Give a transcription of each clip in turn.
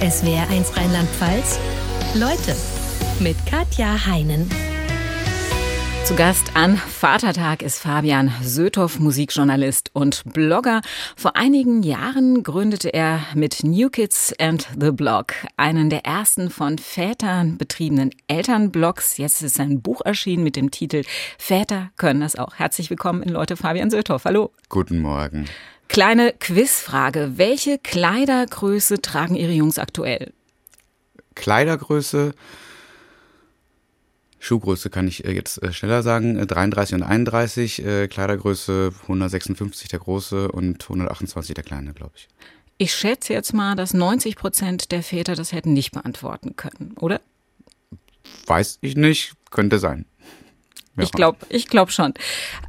SWR1 Rheinland-Pfalz. Leute mit Katja Heinen. Zu Gast an Vatertag ist Fabian Söthoff, Musikjournalist und Blogger. Vor einigen Jahren gründete er mit New Kids and the Blog einen der ersten von Vätern betriebenen Elternblogs. Jetzt ist sein Buch erschienen mit dem Titel Väter können das auch. Herzlich willkommen in Leute Fabian Söthoff. Hallo. Guten Morgen. Kleine Quizfrage. Welche Kleidergröße tragen Ihre Jungs aktuell? Kleidergröße Schuhgröße kann ich äh, jetzt äh, schneller sagen, 33 äh, und 31, Kleidergröße 156 der große und 128 der kleine, glaube ich. Ich schätze jetzt mal, dass 90 Prozent der Väter das hätten nicht beantworten können, oder? Weiß ich nicht, könnte sein. Ich glaube ich glaub schon.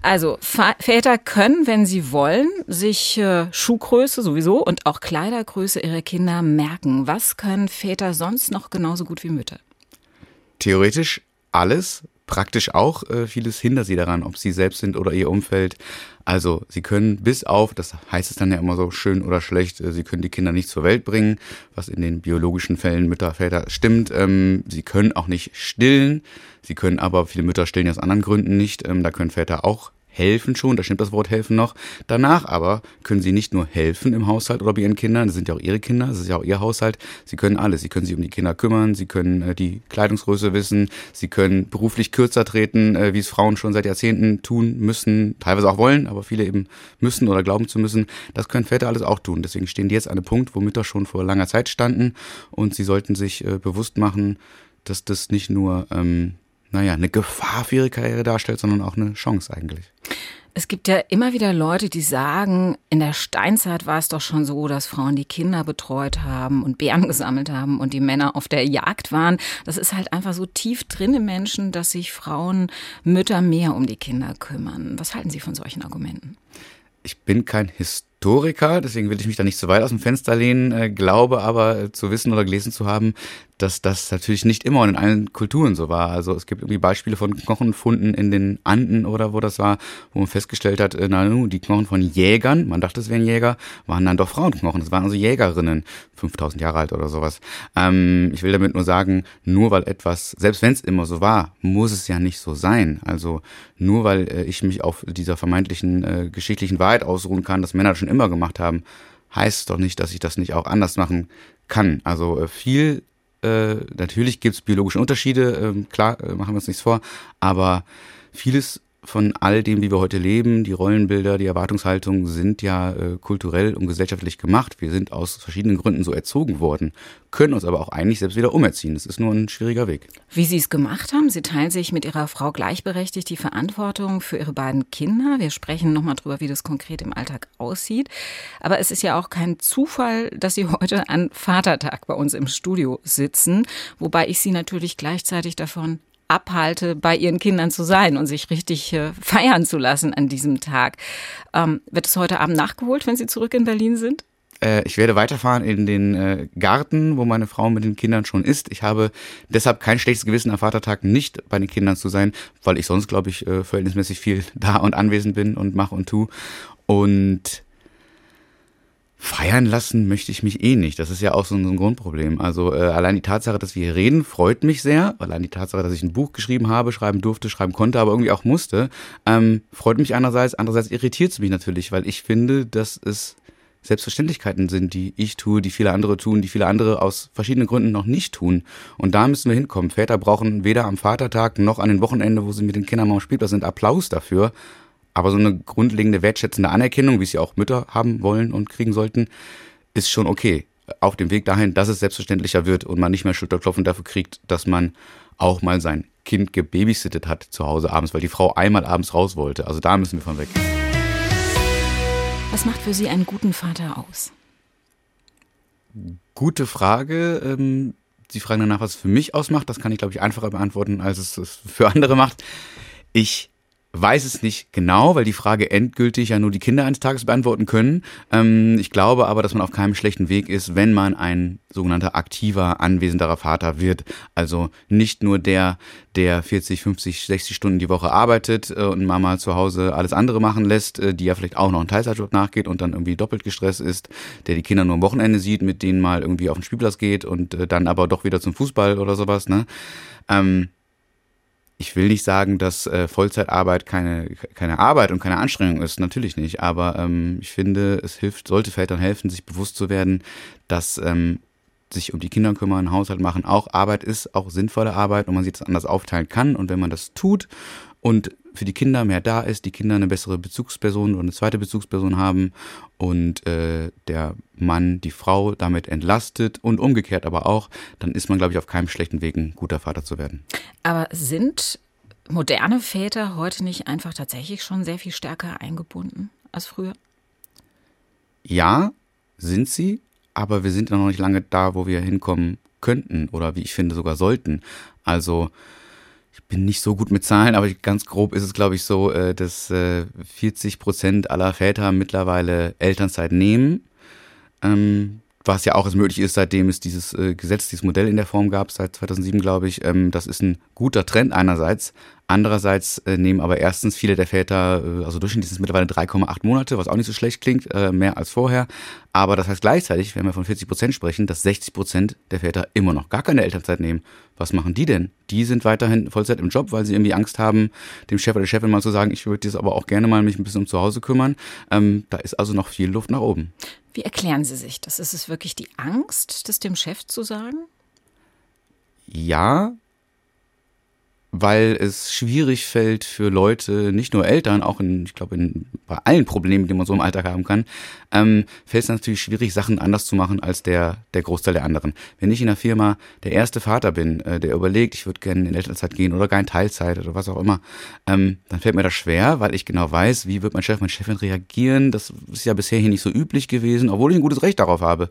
Also Väter können, wenn sie wollen, sich äh, Schuhgröße sowieso und auch Kleidergröße ihrer Kinder merken. Was können Väter sonst noch genauso gut wie Mütter? Theoretisch alles, praktisch auch. Äh, vieles hindert sie daran, ob sie selbst sind oder ihr Umfeld. Also sie können bis auf, das heißt es dann ja immer so schön oder schlecht, äh, sie können die Kinder nicht zur Welt bringen, was in den biologischen Fällen Mütter, Väter stimmt. Ähm, sie können auch nicht stillen. Sie können aber, viele Mütter stillen aus anderen Gründen nicht. Ähm, da können Väter auch helfen schon, da stimmt das Wort helfen noch. Danach aber können sie nicht nur helfen im Haushalt oder bei ihren Kindern, das sind ja auch ihre Kinder, das ist ja auch ihr Haushalt. Sie können alles. Sie können sich um die Kinder kümmern, sie können äh, die Kleidungsgröße wissen, sie können beruflich kürzer treten, äh, wie es Frauen schon seit Jahrzehnten tun müssen, teilweise auch wollen, aber viele eben müssen oder glauben zu müssen. Das können Väter alles auch tun. Deswegen stehen die jetzt an einem Punkt, wo Mütter schon vor langer Zeit standen und sie sollten sich äh, bewusst machen, dass das nicht nur ähm, naja, eine Gefahr für ihre Karriere darstellt, sondern auch eine Chance eigentlich. Es gibt ja immer wieder Leute, die sagen, in der Steinzeit war es doch schon so, dass Frauen die Kinder betreut haben und Bären gesammelt haben und die Männer auf der Jagd waren. Das ist halt einfach so tief drin im Menschen, dass sich Frauen, Mütter mehr um die Kinder kümmern. Was halten Sie von solchen Argumenten? Ich bin kein Historiker, deswegen will ich mich da nicht so weit aus dem Fenster lehnen, äh, glaube aber äh, zu wissen oder gelesen zu haben, dass das natürlich nicht immer und in allen Kulturen so war. Also es gibt irgendwie Beispiele von Knochenfunden in den Anden oder wo das war, wo man festgestellt hat, äh, na nu, die Knochen von Jägern, man dachte es wären Jäger, waren dann doch Frauenknochen. Das waren also Jägerinnen, 5000 Jahre alt oder sowas. Ähm, ich will damit nur sagen, nur weil etwas, selbst wenn es immer so war, muss es ja nicht so sein. Also nur weil äh, ich mich auf dieser vermeintlichen äh, geschichtlichen Wahrheit ausruhen kann, dass Männer das schon immer gemacht haben, heißt doch nicht, dass ich das nicht auch anders machen kann. Also äh, viel äh, natürlich gibt es biologische Unterschiede, äh, klar, äh, machen wir uns nichts vor, aber vieles von all dem, wie wir heute leben, die Rollenbilder, die Erwartungshaltung sind ja äh, kulturell und gesellschaftlich gemacht. Wir sind aus verschiedenen Gründen so erzogen worden, können uns aber auch eigentlich selbst wieder umerziehen. Das ist nur ein schwieriger Weg. Wie Sie es gemacht haben, Sie teilen sich mit Ihrer Frau gleichberechtigt die Verantwortung für Ihre beiden Kinder. Wir sprechen nochmal drüber, wie das konkret im Alltag aussieht. Aber es ist ja auch kein Zufall, dass Sie heute an Vatertag bei uns im Studio sitzen, wobei ich Sie natürlich gleichzeitig davon abhalte, bei ihren Kindern zu sein und sich richtig äh, feiern zu lassen an diesem Tag. Ähm, wird es heute Abend nachgeholt, wenn Sie zurück in Berlin sind? Äh, ich werde weiterfahren in den äh, Garten, wo meine Frau mit den Kindern schon ist. Ich habe deshalb kein schlechtes Gewissen am Vatertag nicht bei den Kindern zu sein, weil ich sonst, glaube ich, äh, verhältnismäßig viel da und anwesend bin und mache und tu. Und Feiern lassen möchte ich mich eh nicht. Das ist ja auch so ein, Grundproblem. Also äh, allein die Tatsache, dass wir hier reden, freut mich sehr. Allein die Tatsache, dass ich ein Buch geschrieben habe, schreiben durfte, schreiben konnte, aber irgendwie auch musste, ähm, freut mich einerseits. Andererseits irritiert es mich natürlich, weil ich finde, dass es Selbstverständlichkeiten sind, die ich tue, die viele andere tun, die viele andere aus verschiedenen Gründen noch nicht tun. Und da müssen wir hinkommen. Väter brauchen weder am Vatertag noch an den Wochenende, wo sie mit den Kindern am Spielplatz sind, Applaus dafür, aber so eine grundlegende wertschätzende Anerkennung, wie sie auch Mütter haben wollen und kriegen sollten, ist schon okay. Auf dem Weg dahin, dass es selbstverständlicher wird und man nicht mehr Schulterklopfen dafür kriegt, dass man auch mal sein Kind gebabysittet hat zu Hause abends, weil die Frau einmal abends raus wollte. Also da müssen wir von weg. Was macht für Sie einen guten Vater aus? Gute Frage. Ähm, Sie fragen danach, was es für mich ausmacht. Das kann ich, glaube ich, einfacher beantworten, als es es für andere macht. Ich weiß es nicht genau, weil die Frage endgültig ja nur die Kinder eines Tages beantworten können. Ähm, ich glaube aber, dass man auf keinem schlechten Weg ist, wenn man ein sogenannter aktiver, anwesenderer Vater wird. Also nicht nur der, der 40, 50, 60 Stunden die Woche arbeitet äh, und Mama zu Hause alles andere machen lässt, äh, die ja vielleicht auch noch einen Teilzeitjob nachgeht und dann irgendwie doppelt gestresst ist, der die Kinder nur am Wochenende sieht, mit denen mal irgendwie auf den Spielplatz geht und äh, dann aber doch wieder zum Fußball oder sowas. Ne? Ähm, ich will nicht sagen, dass äh, Vollzeitarbeit keine, keine Arbeit und keine Anstrengung ist, natürlich nicht. Aber ähm, ich finde, es hilft, sollte Vätern helfen, sich bewusst zu werden, dass ähm, sich um die Kinder kümmern, Haushalt machen, auch Arbeit ist, auch sinnvolle Arbeit und man sich das anders aufteilen kann. Und wenn man das tut und für die Kinder mehr da ist, die Kinder eine bessere Bezugsperson oder eine zweite Bezugsperson haben und äh, der Mann die Frau damit entlastet und umgekehrt aber auch, dann ist man, glaube ich, auf keinem schlechten Weg, ein guter Vater zu werden. Aber sind moderne Väter heute nicht einfach tatsächlich schon sehr viel stärker eingebunden als früher? Ja, sind sie, aber wir sind ja noch nicht lange da, wo wir hinkommen könnten oder wie ich finde sogar sollten. Also ich bin nicht so gut mit Zahlen, aber ganz grob ist es, glaube ich, so, äh, dass 40 äh, Prozent aller Väter mittlerweile Elternzeit nehmen. Ähm, was ja auch erst möglich ist, seitdem es dieses äh, Gesetz, dieses Modell in der Form gab, seit 2007, glaube ich. Ähm, das ist ein guter Trend einerseits. Andererseits äh, nehmen aber erstens viele der Väter, äh, also durchschnittlich sind es mittlerweile 3,8 Monate, was auch nicht so schlecht klingt, äh, mehr als vorher. Aber das heißt gleichzeitig, wenn wir von 40 Prozent sprechen, dass 60 Prozent der Väter immer noch gar keine Elternzeit nehmen. Was machen die denn? Die sind weiterhin Vollzeit im Job, weil sie irgendwie Angst haben, dem Chef oder der Chefin mal zu sagen, ich würde jetzt aber auch gerne mal mich ein bisschen um zu Hause kümmern. Ähm, da ist also noch viel Luft nach oben. Wie erklären Sie sich das? Ist es wirklich die Angst, das dem Chef zu sagen? Ja, weil es schwierig fällt für Leute, nicht nur Eltern, auch in, ich glaube, in, bei allen Problemen, die man so im Alltag haben kann, ähm, fällt es natürlich schwierig, Sachen anders zu machen als der, der Großteil der anderen. Wenn ich in der Firma der erste Vater bin, äh, der überlegt, ich würde gerne in Elternzeit gehen oder gar in Teilzeit oder was auch immer, ähm, dann fällt mir das schwer, weil ich genau weiß, wie wird mein Chef, meine Chefin reagieren. Das ist ja bisher hier nicht so üblich gewesen, obwohl ich ein gutes Recht darauf habe.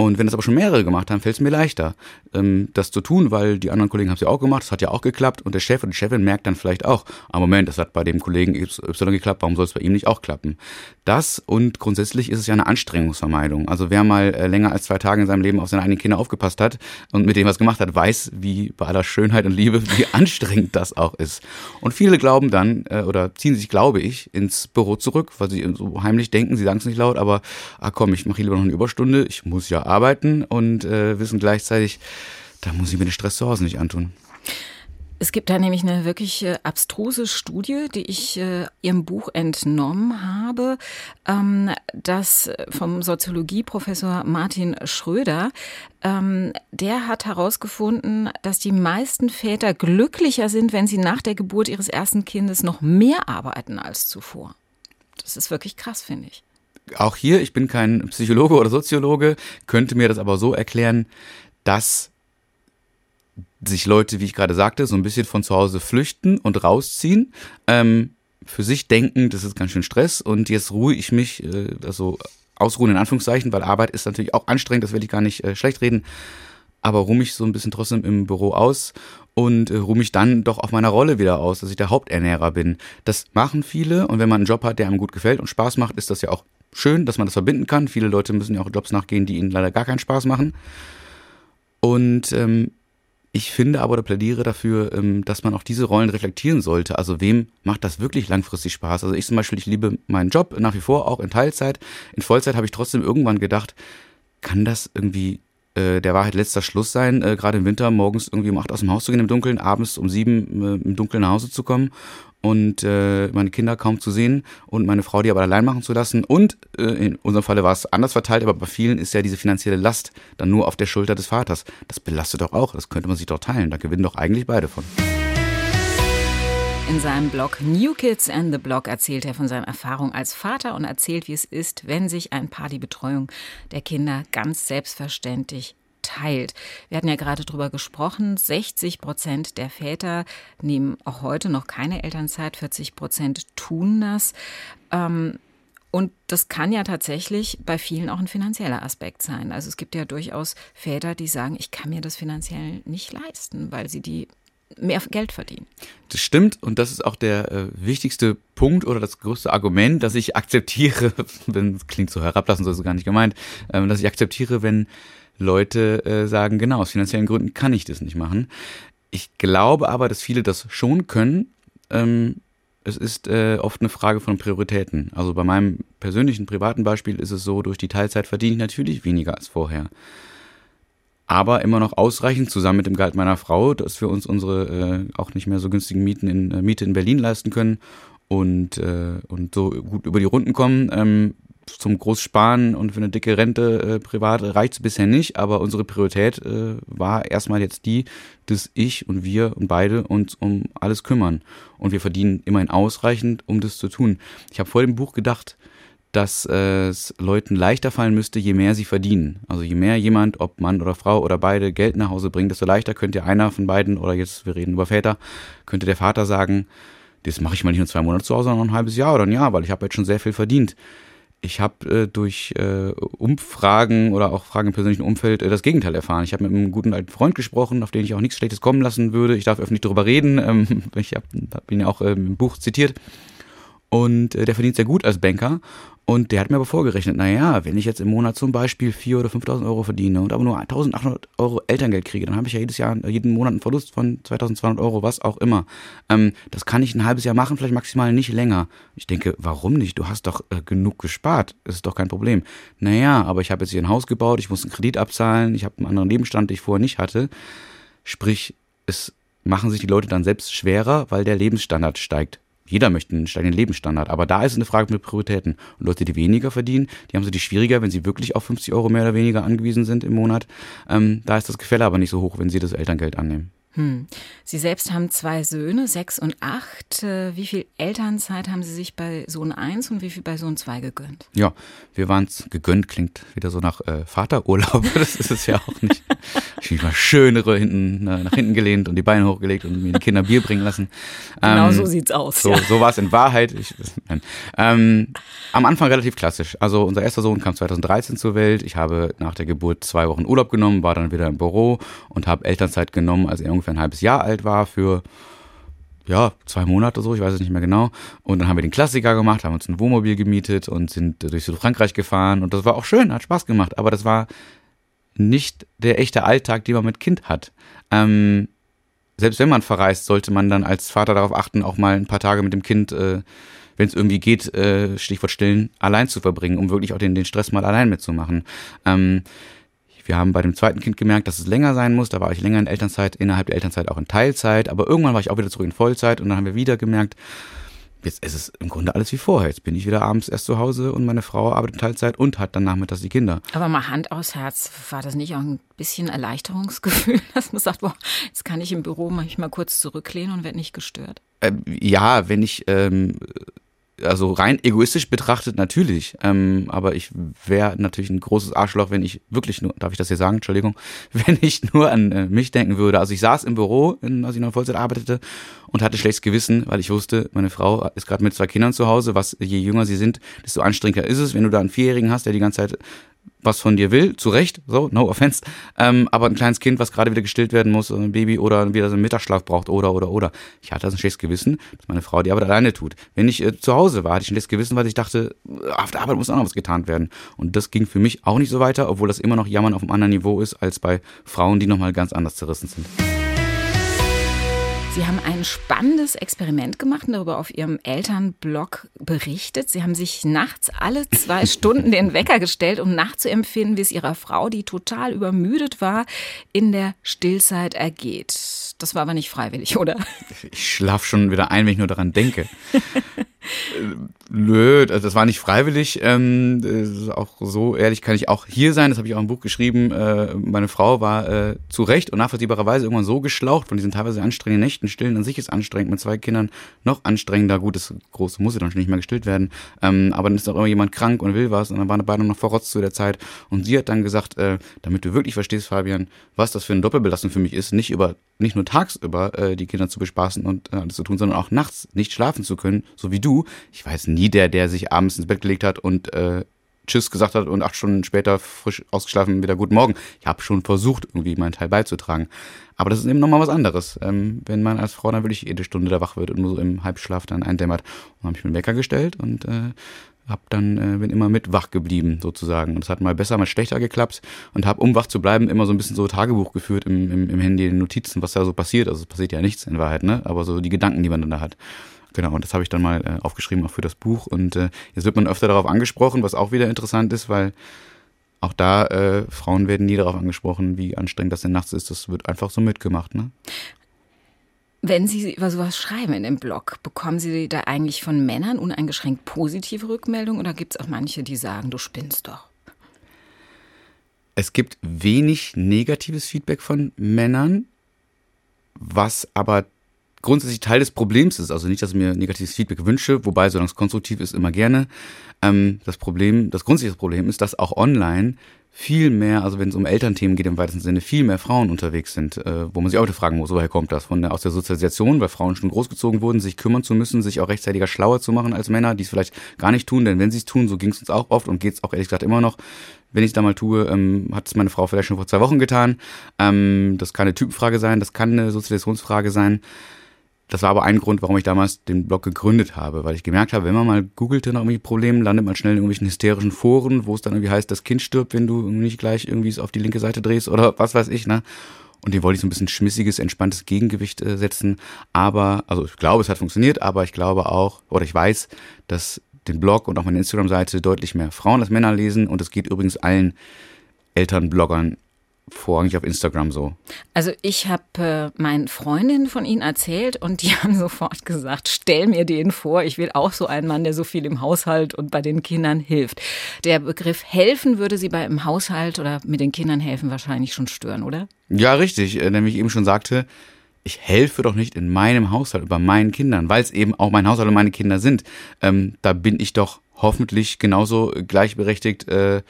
Und wenn das aber schon mehrere gemacht haben, fällt es mir leichter, ähm, das zu tun, weil die anderen Kollegen haben es ja auch gemacht, das hat ja auch geklappt und der Chef und die Chefin merkt dann vielleicht auch, ah Moment, das hat bei dem Kollegen Y geklappt, warum soll es bei ihm nicht auch klappen? Das und grundsätzlich ist es ja eine Anstrengungsvermeidung. Also wer mal äh, länger als zwei Tage in seinem Leben auf seine eigenen Kinder aufgepasst hat und mit dem was gemacht hat, weiß, wie bei aller Schönheit und Liebe, wie anstrengend das auch ist. Und viele glauben dann äh, oder ziehen sich, glaube ich, ins Büro zurück, weil sie so heimlich denken, sie sagen es nicht laut, aber ah komm, ich mache lieber noch eine Überstunde, ich muss ja arbeiten und äh, wissen gleichzeitig, da muss ich mir den Stress zu Hause nicht antun. Es gibt da nämlich eine wirklich äh, abstruse Studie, die ich äh, Ihrem Buch entnommen habe, ähm, das vom Soziologieprofessor Martin Schröder, ähm, der hat herausgefunden, dass die meisten Väter glücklicher sind, wenn sie nach der Geburt ihres ersten Kindes noch mehr arbeiten als zuvor. Das ist wirklich krass, finde ich auch hier, ich bin kein Psychologe oder Soziologe, könnte mir das aber so erklären, dass sich Leute, wie ich gerade sagte, so ein bisschen von zu Hause flüchten und rausziehen, ähm, für sich denken, das ist ganz schön Stress und jetzt ruhe ich mich, äh, also ausruhen in Anführungszeichen, weil Arbeit ist natürlich auch anstrengend, das will ich gar nicht äh, schlecht reden, aber ruhe mich so ein bisschen trotzdem im Büro aus und äh, ruhe mich dann doch auf meiner Rolle wieder aus, dass ich der Haupternährer bin. Das machen viele und wenn man einen Job hat, der einem gut gefällt und Spaß macht, ist das ja auch schön, dass man das verbinden kann. Viele Leute müssen ja auch Jobs nachgehen, die ihnen leider gar keinen Spaß machen. Und ähm, ich finde aber oder plädiere dafür, ähm, dass man auch diese Rollen reflektieren sollte. Also wem macht das wirklich langfristig Spaß? Also ich zum Beispiel, ich liebe meinen Job nach wie vor, auch in Teilzeit. In Vollzeit habe ich trotzdem irgendwann gedacht, kann das irgendwie äh, der Wahrheit letzter Schluss sein, äh, gerade im Winter morgens irgendwie um acht aus dem Haus zu gehen im Dunkeln, abends um sieben äh, im Dunkeln nach Hause zu kommen und äh, meine Kinder kaum zu sehen und meine Frau die aber allein machen zu lassen. Und äh, in unserem Falle war es anders verteilt, aber bei vielen ist ja diese finanzielle Last dann nur auf der Schulter des Vaters. Das belastet doch auch, das könnte man sich doch teilen. Da gewinnen doch eigentlich beide von. In seinem Blog New Kids and the Blog erzählt er von seinen Erfahrungen als Vater und erzählt, wie es ist, wenn sich ein Paar die Betreuung der Kinder ganz selbstverständlich teilt. Wir hatten ja gerade darüber gesprochen, 60 Prozent der Väter nehmen auch heute noch keine Elternzeit, 40 Prozent tun das. Ähm, und das kann ja tatsächlich bei vielen auch ein finanzieller Aspekt sein. Also es gibt ja durchaus Väter, die sagen, ich kann mir das finanziell nicht leisten, weil sie die mehr Geld verdienen. Das stimmt und das ist auch der äh, wichtigste Punkt oder das größte Argument, dass ich akzeptiere, wenn es klingt so herablassend, so ist es gar nicht gemeint, ähm, dass ich akzeptiere, wenn Leute äh, sagen, genau, aus finanziellen Gründen kann ich das nicht machen. Ich glaube aber, dass viele das schon können. Ähm, es ist äh, oft eine Frage von Prioritäten. Also bei meinem persönlichen privaten Beispiel ist es so, durch die Teilzeit verdiene ich natürlich weniger als vorher. Aber immer noch ausreichend, zusammen mit dem Gehalt meiner Frau, dass wir uns unsere äh, auch nicht mehr so günstigen Mieten in, äh, Miete in Berlin leisten können und, äh, und so gut über die Runden kommen. Ähm, zum Großsparen und für eine dicke Rente äh, privat reicht es bisher nicht, aber unsere Priorität äh, war erstmal jetzt die, dass ich und wir und beide uns um alles kümmern. Und wir verdienen immerhin ausreichend, um das zu tun. Ich habe vor dem Buch gedacht, dass äh, es Leuten leichter fallen müsste, je mehr sie verdienen. Also je mehr jemand, ob Mann oder Frau oder beide, Geld nach Hause bringt, desto leichter könnte einer von beiden, oder jetzt, wir reden über Väter, könnte der Vater sagen, das mache ich mal nicht nur zwei Monate zu Hause, sondern ein halbes Jahr oder ein Jahr, weil ich habe jetzt schon sehr viel verdient ich habe äh, durch äh, Umfragen oder auch Fragen im persönlichen Umfeld äh, das Gegenteil erfahren. Ich habe mit einem guten alten Freund gesprochen, auf den ich auch nichts Schlechtes kommen lassen würde. Ich darf öffentlich darüber reden. Ähm, ich habe hab ihn ja auch ähm, im Buch zitiert. Und äh, der verdient sehr gut als Banker. Und der hat mir aber vorgerechnet, naja, wenn ich jetzt im Monat zum Beispiel 4.000 oder 5.000 Euro verdiene und aber nur 1.800 Euro Elterngeld kriege, dann habe ich ja jedes Jahr, jeden Monat einen Verlust von 2.200 Euro, was auch immer. Ähm, das kann ich ein halbes Jahr machen, vielleicht maximal nicht länger. Ich denke, warum nicht? Du hast doch äh, genug gespart. Das ist doch kein Problem. Naja, aber ich habe jetzt hier ein Haus gebaut, ich muss einen Kredit abzahlen, ich habe einen anderen Lebensstand, den ich vorher nicht hatte. Sprich, es machen sich die Leute dann selbst schwerer, weil der Lebensstandard steigt. Jeder möchte einen steigenden Lebensstandard, aber da ist eine Frage mit Prioritäten. Und Leute, die weniger verdienen, die haben es die schwieriger, wenn sie wirklich auf 50 Euro mehr oder weniger angewiesen sind im Monat. Ähm, da ist das Gefälle aber nicht so hoch, wenn sie das Elterngeld annehmen. Hm. Sie selbst haben zwei Söhne, sechs und acht. Äh, wie viel Elternzeit haben Sie sich bei Sohn 1 und wie viel bei Sohn 2 gegönnt? Ja, wir waren es gegönnt, klingt wieder so nach äh, Vaterurlaub. Das ist es ja auch nicht. Ich mal schönere hinten, äh, nach hinten gelehnt und die Beine hochgelegt und mir die Kinder Bier bringen lassen. Genau ähm, so sieht's aus. So, ja. so war es in Wahrheit. Ich, ähm, am Anfang relativ klassisch. Also unser erster Sohn kam 2013 zur Welt. Ich habe nach der Geburt zwei Wochen Urlaub genommen, war dann wieder im Büro und habe Elternzeit genommen, als er ungefähr ein halbes Jahr alt war für ja, zwei Monate so, ich weiß es nicht mehr genau. Und dann haben wir den Klassiker gemacht, haben uns ein Wohnmobil gemietet und sind durch Südfrankreich gefahren und das war auch schön, hat Spaß gemacht, aber das war nicht der echte Alltag, den man mit Kind hat. Ähm, selbst wenn man verreist, sollte man dann als Vater darauf achten, auch mal ein paar Tage mit dem Kind, äh, wenn es irgendwie geht, äh, Stichwort stillen, allein zu verbringen, um wirklich auch den, den Stress mal allein mitzumachen. Ähm, wir haben bei dem zweiten Kind gemerkt, dass es länger sein muss. Da war ich länger in Elternzeit, innerhalb der Elternzeit auch in Teilzeit. Aber irgendwann war ich auch wieder zurück in Vollzeit und dann haben wir wieder gemerkt, jetzt ist es im Grunde alles wie vorher. Jetzt bin ich wieder abends erst zu Hause und meine Frau arbeitet in Teilzeit und hat dann nachmittags die Kinder. Aber mal Hand aus Herz, war das nicht auch ein bisschen Erleichterungsgefühl, dass man sagt, boah, jetzt kann ich im Büro manchmal kurz zurücklehnen und werde nicht gestört? Äh, ja, wenn ich ähm, also rein egoistisch betrachtet natürlich, ähm, aber ich wäre natürlich ein großes Arschloch, wenn ich wirklich nur, darf ich das hier sagen, Entschuldigung, wenn ich nur an äh, mich denken würde. Also ich saß im Büro, in, als ich noch Vollzeit arbeitete und hatte schlechtes Gewissen, weil ich wusste, meine Frau ist gerade mit zwei Kindern zu Hause, was je jünger sie sind, desto anstrengender ist es, wenn du da einen Vierjährigen hast, der die ganze Zeit was von dir will, zu Recht, so, no offense, ähm, aber ein kleines Kind, was gerade wieder gestillt werden muss, ein Baby oder wieder so einen Mittagsschlaf braucht oder, oder, oder. Ich hatte also ein schlechtes Gewissen, dass meine Frau die Arbeit alleine tut. Wenn ich äh, zu Hause war, hatte ich ein schlechtes Gewissen, weil ich dachte, äh, auf der Arbeit muss auch noch was getan werden. Und das ging für mich auch nicht so weiter, obwohl das immer noch Jammern auf einem anderen Niveau ist, als bei Frauen, die nochmal ganz anders zerrissen sind. Sie haben ein spannendes Experiment gemacht und darüber auf Ihrem Elternblog berichtet. Sie haben sich nachts alle zwei Stunden den Wecker gestellt, um nachzuempfinden, wie es Ihrer Frau, die total übermüdet war, in der Stillzeit ergeht. Das war aber nicht freiwillig, oder? Ich schlafe schon wieder ein, wenn ich nur daran denke. Nö, also das war nicht freiwillig. Ähm, auch so ehrlich kann ich auch hier sein. Das habe ich auch im Buch geschrieben. Äh, meine Frau war äh, zu Recht und nachvollziehbarerweise irgendwann so geschlaucht von diesen teilweise anstrengenden Nächten. Stillen an sich ist anstrengend. Mit zwei Kindern noch anstrengender. Gut, das Große muss ja dann schon nicht mehr gestillt werden. Ähm, aber dann ist auch immer jemand krank und will was. Und dann waren beide noch verrotzt zu der Zeit. Und sie hat dann gesagt, äh, damit du wirklich verstehst, Fabian, was das für eine Doppelbelastung für mich ist, nicht über nicht nur tagsüber äh, die Kinder zu bespaßen und äh, alles zu tun, sondern auch nachts nicht schlafen zu können, so wie du. Ich weiß nie der, der sich abends ins Bett gelegt hat und äh, Tschüss gesagt hat und acht Stunden später frisch ausgeschlafen wieder Guten Morgen. Ich habe schon versucht, irgendwie meinen Teil beizutragen. Aber das ist eben nochmal was anderes. Ähm, wenn man als Frau dann wirklich jede Stunde da wach wird und nur so im Halbschlaf dann eindämmert. Und habe ich mir einen Wecker gestellt und äh, hab dann äh, bin immer mit wach geblieben sozusagen und es hat mal besser mal schlechter geklappt und habe um wach zu bleiben immer so ein bisschen so Tagebuch geführt im, im, im Handy in Notizen was da so passiert also es passiert ja nichts in Wahrheit ne aber so die Gedanken die man dann da hat genau und das habe ich dann mal äh, aufgeschrieben auch für das Buch. Und äh, jetzt wird man öfter darauf angesprochen was auch wieder interessant ist weil auch da äh, Frauen werden nie darauf angesprochen wie anstrengend das denn nachts ist. Das wird einfach so mitgemacht ne? Wenn Sie über sowas schreiben in dem Blog, bekommen Sie da eigentlich von Männern uneingeschränkt positive Rückmeldungen oder gibt es auch manche, die sagen, du spinnst doch? Es gibt wenig negatives Feedback von Männern, was aber grundsätzlich Teil des Problems ist. Also nicht, dass ich mir negatives Feedback wünsche, wobei, solange es konstruktiv ist, immer gerne. Ähm, das Problem, das grundsätzliche Problem ist, dass auch online viel mehr, also wenn es um Elternthemen geht im weitesten Sinne, viel mehr Frauen unterwegs sind, äh, wo man sich auch fragen muss, woher kommt das? Von der, aus der Sozialisation, weil Frauen schon großgezogen wurden, sich kümmern zu müssen, sich auch rechtzeitiger schlauer zu machen als Männer, die es vielleicht gar nicht tun, denn wenn sie es tun, so ging es uns auch oft und geht es auch ehrlich gesagt immer noch. Wenn ich es da mal tue, ähm, hat es meine Frau vielleicht schon vor zwei Wochen getan. Ähm, das kann eine Typenfrage sein, das kann eine Sozialisationsfrage sein. Das war aber ein Grund, warum ich damals den Blog gegründet habe, weil ich gemerkt habe, wenn man mal googelte nach irgendwie Problemen, landet man schnell in irgendwelchen hysterischen Foren, wo es dann irgendwie heißt, das Kind stirbt, wenn du nicht gleich irgendwie es auf die linke Seite drehst oder was weiß ich, ne? Und dem wollte ich so ein bisschen schmissiges, entspanntes Gegengewicht äh, setzen. Aber, also ich glaube, es hat funktioniert, aber ich glaube auch, oder ich weiß, dass den Blog und auch meine Instagram-Seite deutlich mehr Frauen als Männer lesen und es geht übrigens allen Elternbloggern vorrangig auf Instagram so? Also ich habe äh, meinen Freundinnen von Ihnen erzählt und die haben sofort gesagt, stell mir den vor, ich will auch so einen Mann, der so viel im Haushalt und bei den Kindern hilft. Der Begriff helfen würde Sie bei im Haushalt oder mit den Kindern helfen wahrscheinlich schon stören, oder? Ja, richtig. Äh, nämlich eben schon sagte, ich helfe doch nicht in meinem Haushalt über meinen Kindern, weil es eben auch mein Haushalt und meine Kinder sind. Ähm, da bin ich doch hoffentlich genauso gleichberechtigt äh,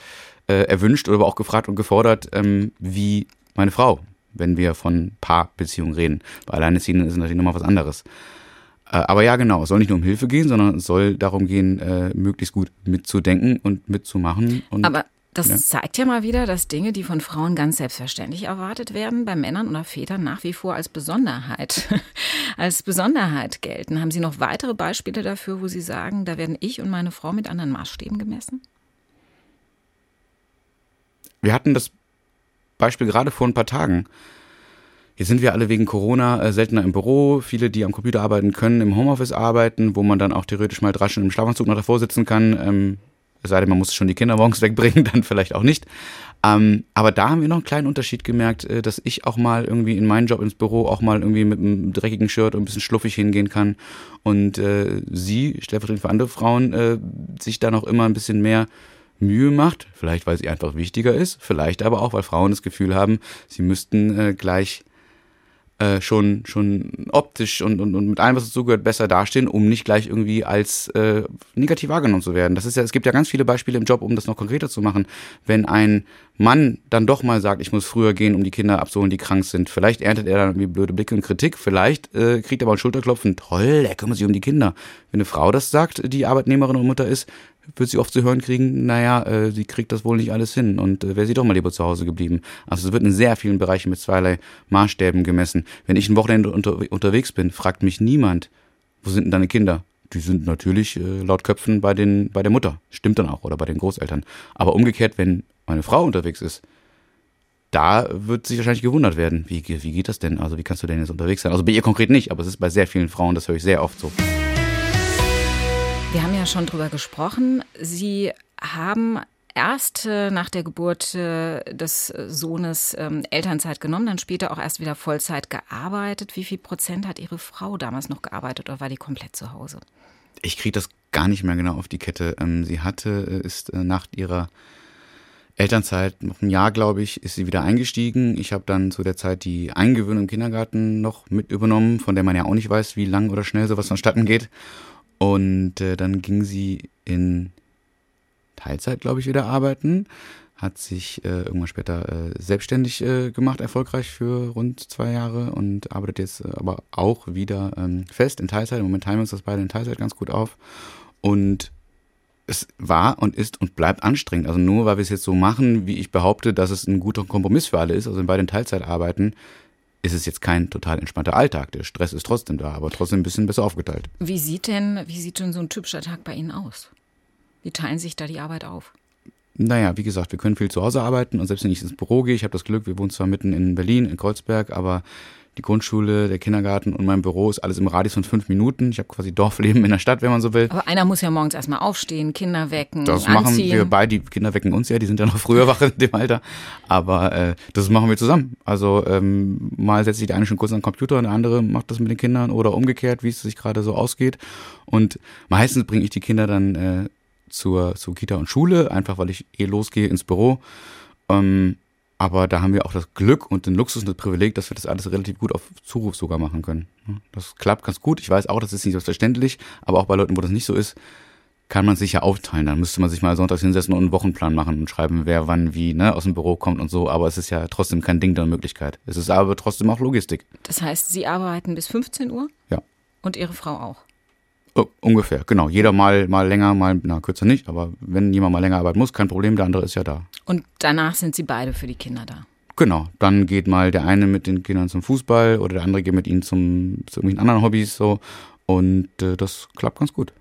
äh, erwünscht oder aber auch gefragt und gefordert, ähm, wie meine Frau, wenn wir von Paarbeziehungen reden. Bei Alleinerziehenden ist es natürlich nochmal was anderes. Äh, aber ja, genau, es soll nicht nur um Hilfe gehen, sondern es soll darum gehen, äh, möglichst gut mitzudenken und mitzumachen. Und, aber das ja. zeigt ja mal wieder, dass Dinge, die von Frauen ganz selbstverständlich erwartet werden, bei Männern oder Vätern nach wie vor als Besonderheit, als Besonderheit gelten. Haben Sie noch weitere Beispiele dafür, wo Sie sagen, da werden ich und meine Frau mit anderen Maßstäben gemessen? Wir hatten das Beispiel gerade vor ein paar Tagen. Hier sind wir alle wegen Corona äh, seltener im Büro. Viele, die am Computer arbeiten können, im Homeoffice arbeiten, wo man dann auch theoretisch mal drasch im Schlafanzug noch davor sitzen kann. Ähm, es sei denn, man muss schon die Kinder morgens wegbringen, dann vielleicht auch nicht. Ähm, aber da haben wir noch einen kleinen Unterschied gemerkt, äh, dass ich auch mal irgendwie in meinen Job ins Büro auch mal irgendwie mit einem dreckigen Shirt und ein bisschen schluffig hingehen kann. Und äh, sie, stellvertretend für andere Frauen, äh, sich da noch immer ein bisschen mehr Mühe macht, vielleicht weil sie einfach wichtiger ist, vielleicht aber auch, weil Frauen das Gefühl haben, sie müssten äh, gleich äh, schon, schon optisch und, und, und mit allem, was dazugehört, besser dastehen, um nicht gleich irgendwie als äh, negativ wahrgenommen zu werden. Das ist ja, es gibt ja ganz viele Beispiele im Job, um das noch konkreter zu machen. Wenn ein Mann dann doch mal sagt, ich muss früher gehen, um die Kinder abzuholen, die krank sind, vielleicht erntet er dann irgendwie blöde Blicke und Kritik, vielleicht äh, kriegt er mal einen Schulterklopfen, toll, er kümmert sich um die Kinder. Wenn eine Frau das sagt, die Arbeitnehmerin und Mutter ist, wird sie oft zu hören kriegen, naja, äh, sie kriegt das wohl nicht alles hin und äh, wäre sie doch mal lieber zu Hause geblieben. Also es wird in sehr vielen Bereichen mit zweierlei Maßstäben gemessen. Wenn ich ein Wochenende unter, unterwegs bin, fragt mich niemand, wo sind denn deine Kinder? Die sind natürlich äh, laut Köpfen bei, den, bei der Mutter. Stimmt dann auch. Oder bei den Großeltern. Aber umgekehrt, wenn meine Frau unterwegs ist, da wird sich wahrscheinlich gewundert werden, wie, wie geht das denn? Also wie kannst du denn jetzt unterwegs sein? Also bei ihr konkret nicht, aber es ist bei sehr vielen Frauen, das höre ich sehr oft so. Wir haben ja schon drüber gesprochen. Sie haben erst äh, nach der Geburt äh, des Sohnes ähm, Elternzeit genommen, dann später auch erst wieder Vollzeit gearbeitet. Wie viel Prozent hat Ihre Frau damals noch gearbeitet oder war die komplett zu Hause? Ich kriege das gar nicht mehr genau auf die Kette. Ähm, sie hatte, äh, ist nach ihrer Elternzeit, noch ein Jahr, glaube ich, ist sie wieder eingestiegen. Ich habe dann zu der Zeit die Eingewöhnung im Kindergarten noch mit übernommen, von der man ja auch nicht weiß, wie lang oder schnell sowas vonstatten geht. Und äh, dann ging sie in Teilzeit, glaube ich, wieder arbeiten, hat sich äh, irgendwann später äh, selbstständig äh, gemacht, erfolgreich für rund zwei Jahre und arbeitet jetzt äh, aber auch wieder ähm, fest in Teilzeit. Im Moment teilen wir uns das beide in Teilzeit ganz gut auf. Und es war und ist und bleibt anstrengend. Also nur weil wir es jetzt so machen, wie ich behaupte, dass es ein guter Kompromiss für alle ist, also bei den Teilzeitarbeiten, ist es jetzt kein total entspannter Alltag. Der Stress ist trotzdem da, aber trotzdem ein bisschen besser aufgeteilt. Wie sieht denn, wie sieht denn so ein typischer Tag bei Ihnen aus? Wie teilen sich da die Arbeit auf? Naja, wie gesagt, wir können viel zu Hause arbeiten und selbst wenn ich ins Büro gehe, ich habe das Glück, wir wohnen zwar mitten in Berlin, in Kreuzberg, aber die Grundschule, der Kindergarten und mein Büro ist alles im Radius von fünf Minuten. Ich habe quasi Dorfleben in der Stadt, wenn man so will. Aber einer muss ja morgens erstmal aufstehen, Kinder wecken, Das anziehen. machen wir beide. Die Kinder wecken uns ja, die sind ja noch früher wach in dem Alter. Aber äh, das machen wir zusammen. Also ähm, mal setzt sich der eine schon kurz an den Computer und der andere macht das mit den Kindern oder umgekehrt, wie es sich gerade so ausgeht. Und meistens bringe ich die Kinder dann äh, zur, zur Kita und Schule, einfach weil ich eh losgehe ins Büro. Ähm, aber da haben wir auch das Glück und den Luxus und das Privileg, dass wir das alles relativ gut auf Zuruf sogar machen können. Das klappt ganz gut. Ich weiß auch, das ist nicht selbstverständlich, aber auch bei Leuten, wo das nicht so ist, kann man sich ja aufteilen. Dann müsste man sich mal sonntags hinsetzen und einen Wochenplan machen und schreiben, wer wann wie ne, aus dem Büro kommt und so. Aber es ist ja trotzdem kein Ding der Möglichkeit. Es ist aber trotzdem auch Logistik. Das heißt, Sie arbeiten bis 15 Uhr Ja. und Ihre Frau auch. Oh, ungefähr, genau. Jeder mal, mal länger, mal, na, kürzer nicht. Aber wenn jemand mal länger arbeiten muss, kein Problem, der andere ist ja da. Und danach sind Sie beide für die Kinder da. Genau, dann geht mal der eine mit den Kindern zum Fußball oder der andere geht mit ihnen zum, zu irgendwelchen anderen Hobbys so. Und äh, das klappt ganz gut.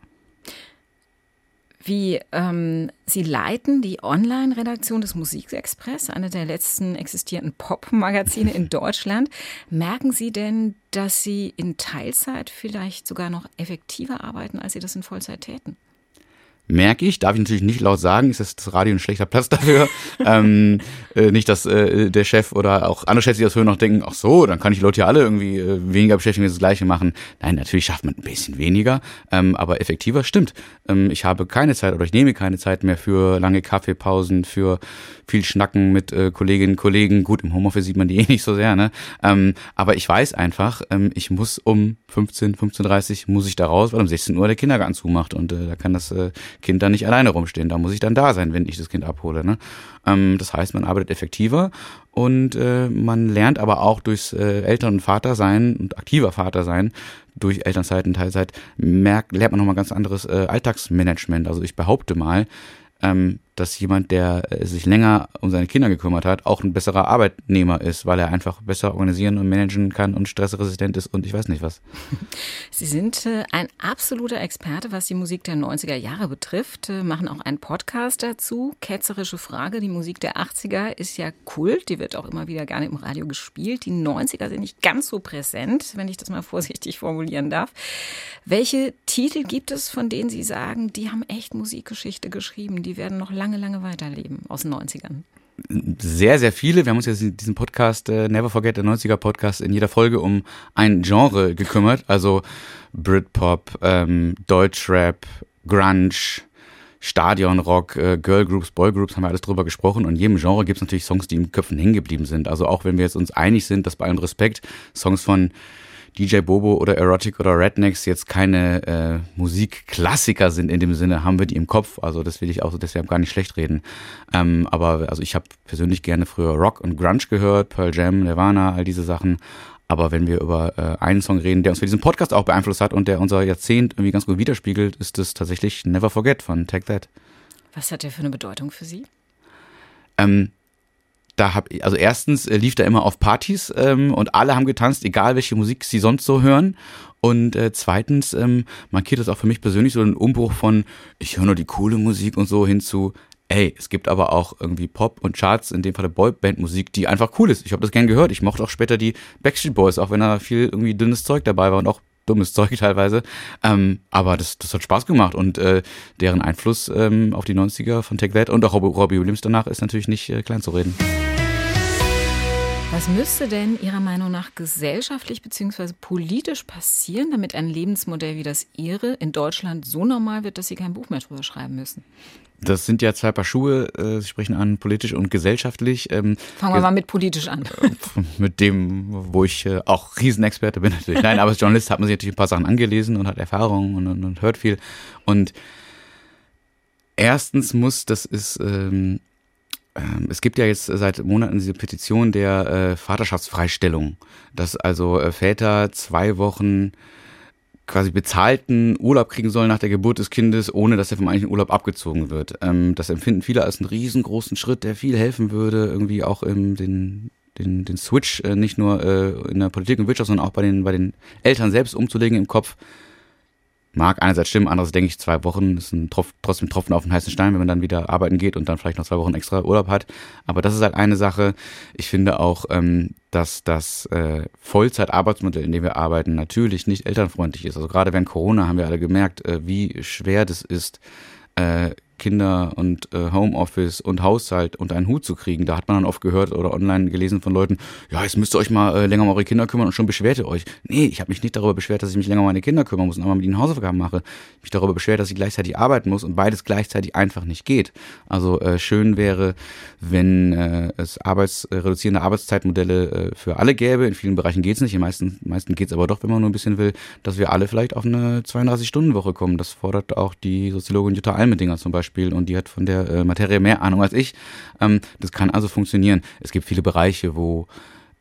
Wie ähm, Sie leiten die Online-Redaktion des Musikexpress, eine der letzten existierenden Pop-Magazine in Deutschland. Merken Sie denn, dass Sie in Teilzeit vielleicht sogar noch effektiver arbeiten, als Sie das in Vollzeit täten? Merke ich, darf ich natürlich nicht laut sagen, ist das Radio ein schlechter Platz dafür. ähm, äh, nicht, dass äh, der Chef oder auch andere Chefs, die das hören, noch denken, ach so, dann kann ich Leute ja alle irgendwie äh, weniger beschäftigen, das Gleiche machen. Nein, natürlich schafft man ein bisschen weniger, ähm, aber effektiver stimmt. Ähm, ich habe keine Zeit oder ich nehme keine Zeit mehr für lange Kaffeepausen, für viel Schnacken mit äh, Kolleginnen und Kollegen. Gut, im Homeoffice sieht man die eh nicht so sehr, ne? Ähm, aber ich weiß einfach, ähm, ich muss um 15, 15.30 muss ich da raus, weil um 16 Uhr der Kindergarten zumacht und äh, da kann das äh, Kind dann nicht alleine rumstehen. Da muss ich dann da sein, wenn ich das Kind abhole. Ne? Ähm, das heißt, man arbeitet effektiver und äh, man lernt aber auch durchs äh, Eltern- und Vater sein und aktiver Vater sein, durch Elternzeit und Teilzeit, merkt, lernt man nochmal ganz anderes äh, Alltagsmanagement. Also ich behaupte mal, ähm, dass jemand, der äh, sich länger um seine Kinder gekümmert hat, auch ein besserer Arbeitnehmer ist, weil er einfach besser organisieren und managen kann und stressresistent ist und ich weiß nicht was. Sie sind äh, ein absoluter Experte, was die Musik der 90er Jahre betrifft, äh, machen auch einen Podcast dazu. Ketzerische Frage, die Musik der 80er ist ja Kult, die wird auch immer wieder gerne im Radio gespielt. Die 90er sind nicht ganz so präsent, wenn ich das mal vorsichtig formulieren darf. Welche Titel gibt es, von denen Sie sagen, die haben echt Musikgeschichte geschrieben, die werden noch lange, lange weiterleben aus den 90ern? sehr, sehr viele. Wir haben uns jetzt in diesem Podcast, äh, Never Forget, der 90er Podcast, in jeder Folge um ein Genre gekümmert. Also Britpop, ähm, Deutschrap, Grunge, Stadionrock, äh, Girlgroups, Boygroups, haben wir alles drüber gesprochen. Und in jedem Genre gibt es natürlich Songs, die im Köpfen hängen geblieben sind. Also auch wenn wir jetzt uns einig sind, dass bei allem Respekt Songs von DJ Bobo oder Erotic oder Rednecks jetzt keine äh, Musikklassiker sind in dem Sinne, haben wir die im Kopf. Also das will ich auch so deshalb gar nicht schlecht reden. Ähm, aber also ich habe persönlich gerne früher Rock und Grunge gehört, Pearl Jam, Nirvana, all diese Sachen. Aber wenn wir über äh, einen Song reden, der uns für diesen Podcast auch beeinflusst hat und der unser Jahrzehnt irgendwie ganz gut widerspiegelt, ist es tatsächlich Never Forget von Take That. Was hat der für eine Bedeutung für Sie? Ähm, da hab also erstens äh, lief da immer auf Partys ähm, und alle haben getanzt, egal welche Musik sie sonst so hören. Und äh, zweitens ähm, markiert das auch für mich persönlich so einen Umbruch von, ich höre nur die coole Musik und so hin zu, ey, es gibt aber auch irgendwie Pop und Charts, in dem Fall Boyband-Musik, die einfach cool ist. Ich habe das gern gehört. Ich mochte auch später die Backstreet Boys, auch wenn da viel irgendwie dünnes Zeug dabei war und auch dummes Zeug teilweise. Ähm, aber das, das hat Spaß gemacht und äh, deren Einfluss ähm, auf die 90er von Take That und auch Robbie, Williams danach ist natürlich nicht äh, klein zu reden. Was müsste denn Ihrer Meinung nach gesellschaftlich bzw. politisch passieren, damit ein Lebensmodell wie das Ihre in Deutschland so normal wird, dass Sie kein Buch mehr drüber schreiben müssen? Das sind ja zwei Paar Schuhe. äh, Sie sprechen an politisch und gesellschaftlich. Ähm, Fangen wir mal mit politisch an. mit dem, wo ich äh, auch Riesenexperte bin natürlich. Nein, aber als Journalist hat man sich natürlich ein paar Sachen angelesen und hat Erfahrungen und, und, und hört viel. Und erstens muss, das ist, ähm, ähm, es gibt ja jetzt seit Monaten diese Petition der äh, Vaterschaftsfreistellung, dass also äh, Väter zwei Wochen quasi bezahlten Urlaub kriegen sollen nach der Geburt des Kindes, ohne dass er vom eigentlichen Urlaub abgezogen wird. Ähm, das empfinden viele als einen riesengroßen Schritt, der viel helfen würde, irgendwie auch im, den, den, den Switch äh, nicht nur äh, in der Politik und Wirtschaft, sondern auch bei den, bei den Eltern selbst umzulegen im Kopf. Mag einerseits stimmen, andererseits denke ich, zwei Wochen ist ein Tropf, trotzdem Tropfen auf den heißen Stein, wenn man dann wieder arbeiten geht und dann vielleicht noch zwei Wochen extra Urlaub hat. Aber das ist halt eine Sache. Ich finde auch, ähm, dass das äh, Vollzeitarbeitsmodell, in dem wir arbeiten, natürlich nicht elternfreundlich ist. Also gerade während Corona haben wir alle gemerkt, äh, wie schwer das ist, äh, Kinder und äh, Homeoffice und Haushalt unter einen Hut zu kriegen. Da hat man dann oft gehört oder online gelesen von Leuten, ja, jetzt müsst ihr euch mal äh, länger um eure Kinder kümmern und schon beschwert ihr euch. Nee, ich habe mich nicht darüber beschwert, dass ich mich länger um meine Kinder kümmern muss und einmal mit ihnen Hausaufgaben mache. Ich mich darüber beschwert, dass ich gleichzeitig arbeiten muss und beides gleichzeitig einfach nicht geht. Also äh, schön wäre, wenn äh, es arbeitsreduzierende Arbeitszeitmodelle äh, für alle gäbe. In vielen Bereichen geht's nicht, in meisten, meisten geht's aber doch, wenn man nur ein bisschen will, dass wir alle vielleicht auf eine 32-Stunden-Woche kommen. Das fordert auch die Soziologin Jutta Almedinger zum Beispiel Beispiel und die hat von der äh, Materie mehr Ahnung als ich. Ähm, das kann also funktionieren. Es gibt viele Bereiche, wo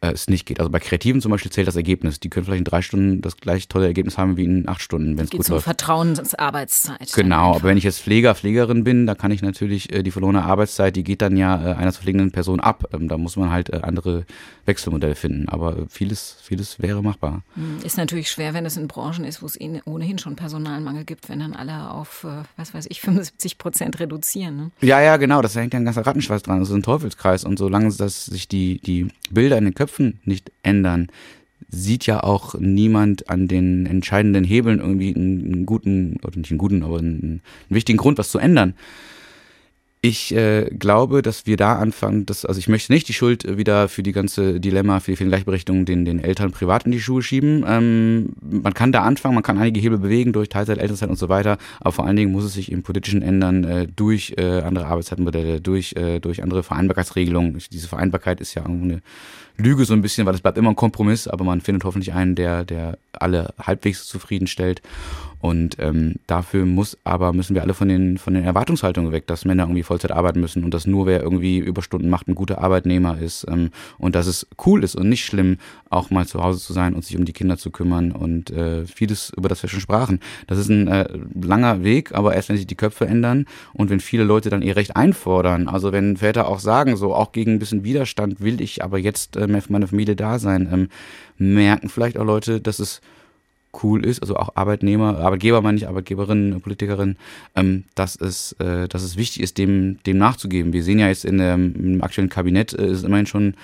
äh, es nicht geht. Also bei Kreativen zum Beispiel zählt das Ergebnis. Die können vielleicht in drei Stunden das gleich tolle Ergebnis haben wie in acht Stunden, wenn es gut läuft. Vertrauensarbeitszeit. Genau, aber wenn ich jetzt Pfleger, Pflegerin bin, da kann ich natürlich äh, die verlorene Arbeitszeit, die geht dann ja äh, einer zu pflegenden Person ab. Ähm, da muss man halt äh, andere Wechselmodelle finden. Aber vieles, vieles wäre machbar. Hm, ist natürlich schwer, wenn es in Branchen ist, wo es ohnehin schon Personalmangel gibt, wenn dann alle auf, äh, was weiß ich, 75 Prozent reduzieren. Ne? Ja, ja, genau. Das hängt ja ein ganzer Rattenschweiß dran. Das ist ein Teufelskreis. Und solange das sich die, die Bilder in den Köpfen Köpfen nicht ändern, sieht ja auch niemand an den entscheidenden Hebeln irgendwie einen guten, oder nicht einen guten, aber einen, wichtigen Grund, was zu ändern. Ich äh, glaube, dass wir da anfangen, dass, also ich möchte nicht die Schuld wieder für die ganze Dilemma, für die Gleichberechtigung den, den Eltern privat in die Schuhe schieben. Ähm, man kann da anfangen, man kann einige Hebel bewegen durch Teilzeit, Elternzeit und so weiter, aber vor allen Dingen muss es sich im Politischen ändern äh, durch äh, andere Arbeitszeitmodelle, durch, äh, durch andere Vereinbarkeitsregelungen. Diese Vereinbarkeit ist ja eine Lüge so ein bisschen, weil es bleibt immer ein Kompromiss, aber man findet hoffentlich einen, der, der alle halbwegs zufriedenstellt. Und ähm, dafür muss aber müssen wir alle von den von den Erwartungshaltungen weg, dass Männer irgendwie Vollzeit arbeiten müssen und dass nur wer irgendwie Überstunden macht ein guter Arbeitnehmer ist ähm, und dass es cool ist und nicht schlimm, auch mal zu Hause zu sein und sich um die Kinder zu kümmern und äh, vieles über das wir schon sprachen. Das ist ein äh, langer Weg, aber erst wenn sich die Köpfe ändern und wenn viele Leute dann ihr Recht einfordern, also wenn Väter auch sagen, so auch gegen ein bisschen Widerstand will ich aber jetzt äh, mehr für meine Familie da sein, ähm, merken vielleicht auch Leute, dass es cool ist, also auch Arbeitnehmer, Arbeitgeber meine ich, Arbeitgeberinnen, Politikerinnen, ähm, dass es, äh, dass es wichtig ist, dem, dem nachzugeben. Wir sehen ja jetzt in der, im aktuellen Kabinett äh, ist immerhin schon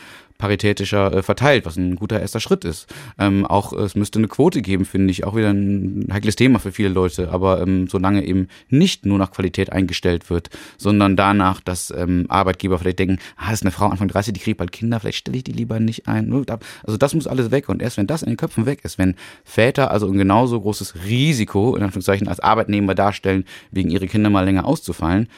paritätischer äh, verteilt, was ein guter erster Schritt ist. Ähm, auch es müsste eine Quote geben, finde ich, auch wieder ein heikles Thema für viele Leute, aber ähm, solange eben nicht nur nach Qualität eingestellt wird, sondern danach, dass ähm, Arbeitgeber vielleicht denken, ah, ist eine Frau Anfang 30, die kriegt bald Kinder, vielleicht stelle ich die lieber nicht ein. Also das muss alles weg und erst wenn das in den Köpfen weg ist, wenn Väter also ein genauso großes Risiko in Anführungszeichen als Arbeitnehmer darstellen, wegen ihre Kinder mal länger auszufallen,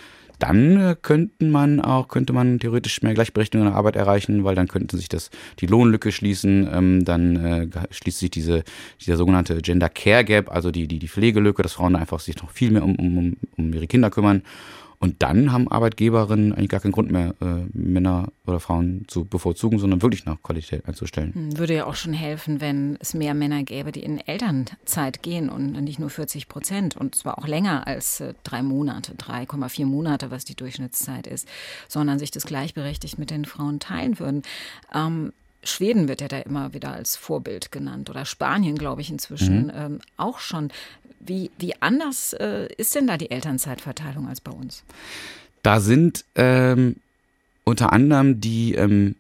dann äh, könnten man auch, könnte man theoretisch mehr Gleichberechtigung in der Arbeit erreichen, weil dann könnte sich das, die Lohnlücke schließen, ähm, dann äh, schließt sich diese, dieser sogenannte Gender Care Gap, also die, die, die Pflegelücke, dass Frauen einfach sich noch viel mehr um, um, um ihre Kinder kümmern und dann haben Arbeitgeberinnen eigentlich gar keinen Grund mehr, äh, Männer oder Frauen zu bevorzugen, sondern wirklich nach Qualität einzustellen. Hm, würde ja auch schon helfen, wenn es mehr Männer gäbe, die in Elternzeit gehen und nicht nur 40 Prozent und zwar auch länger als äh, drei Monate, 3,4 Monate, was die Durchschnittszeit ist, sondern sich das gleichberechtigt mit den Frauen teilen würden. Ähm, Schweden wird ja da immer wieder als Vorbild genannt oder Spanien, glaube ich, inzwischen mhm. ähm, auch schon. Wie, wie anders äh, ist denn da die Elternzeitverteilung als bei uns? Da sind ähm, unter anderem die ähm,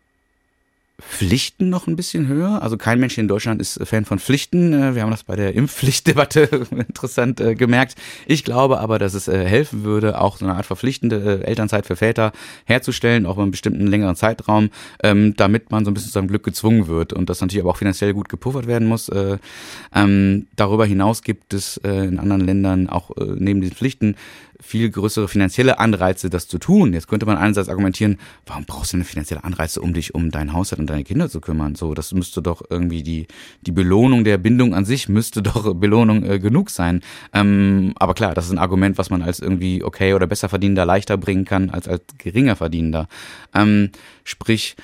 Pflichten noch ein bisschen höher. Also kein Mensch in Deutschland ist Fan von Pflichten. Äh, wir haben das bei der Impfpflichtdebatte interessant äh, gemerkt. Ich glaube aber, dass es äh, helfen würde, auch so eine Art verpflichtende Elternzeit für Väter herzustellen, auch über einen bestimmten längeren Zeitraum, ähm, damit man so ein bisschen zu seinem Glück gezwungen wird und das natürlich aber auch finanziell gut gepuffert werden muss. Ähm, darüber hinaus gibt es in anderen Ländern auch neben diesen Pflichten viel größere finanzielle Anreize, das zu tun. Jetzt könnte man einerseits argumentieren, warum brauchst du eine finanzielle Anreize, um dich um dein Haushalt und deine Kinder zu kümmern? So, das müsste doch irgendwie die, die Belohnung der Bindung an sich müsste doch Belohnung äh, genug sein. Ähm, aber klar, das ist ein Argument, was man als irgendwie okay oder besser verdienender leichter bringen kann als als geringer verdienender. Ähm, sprich,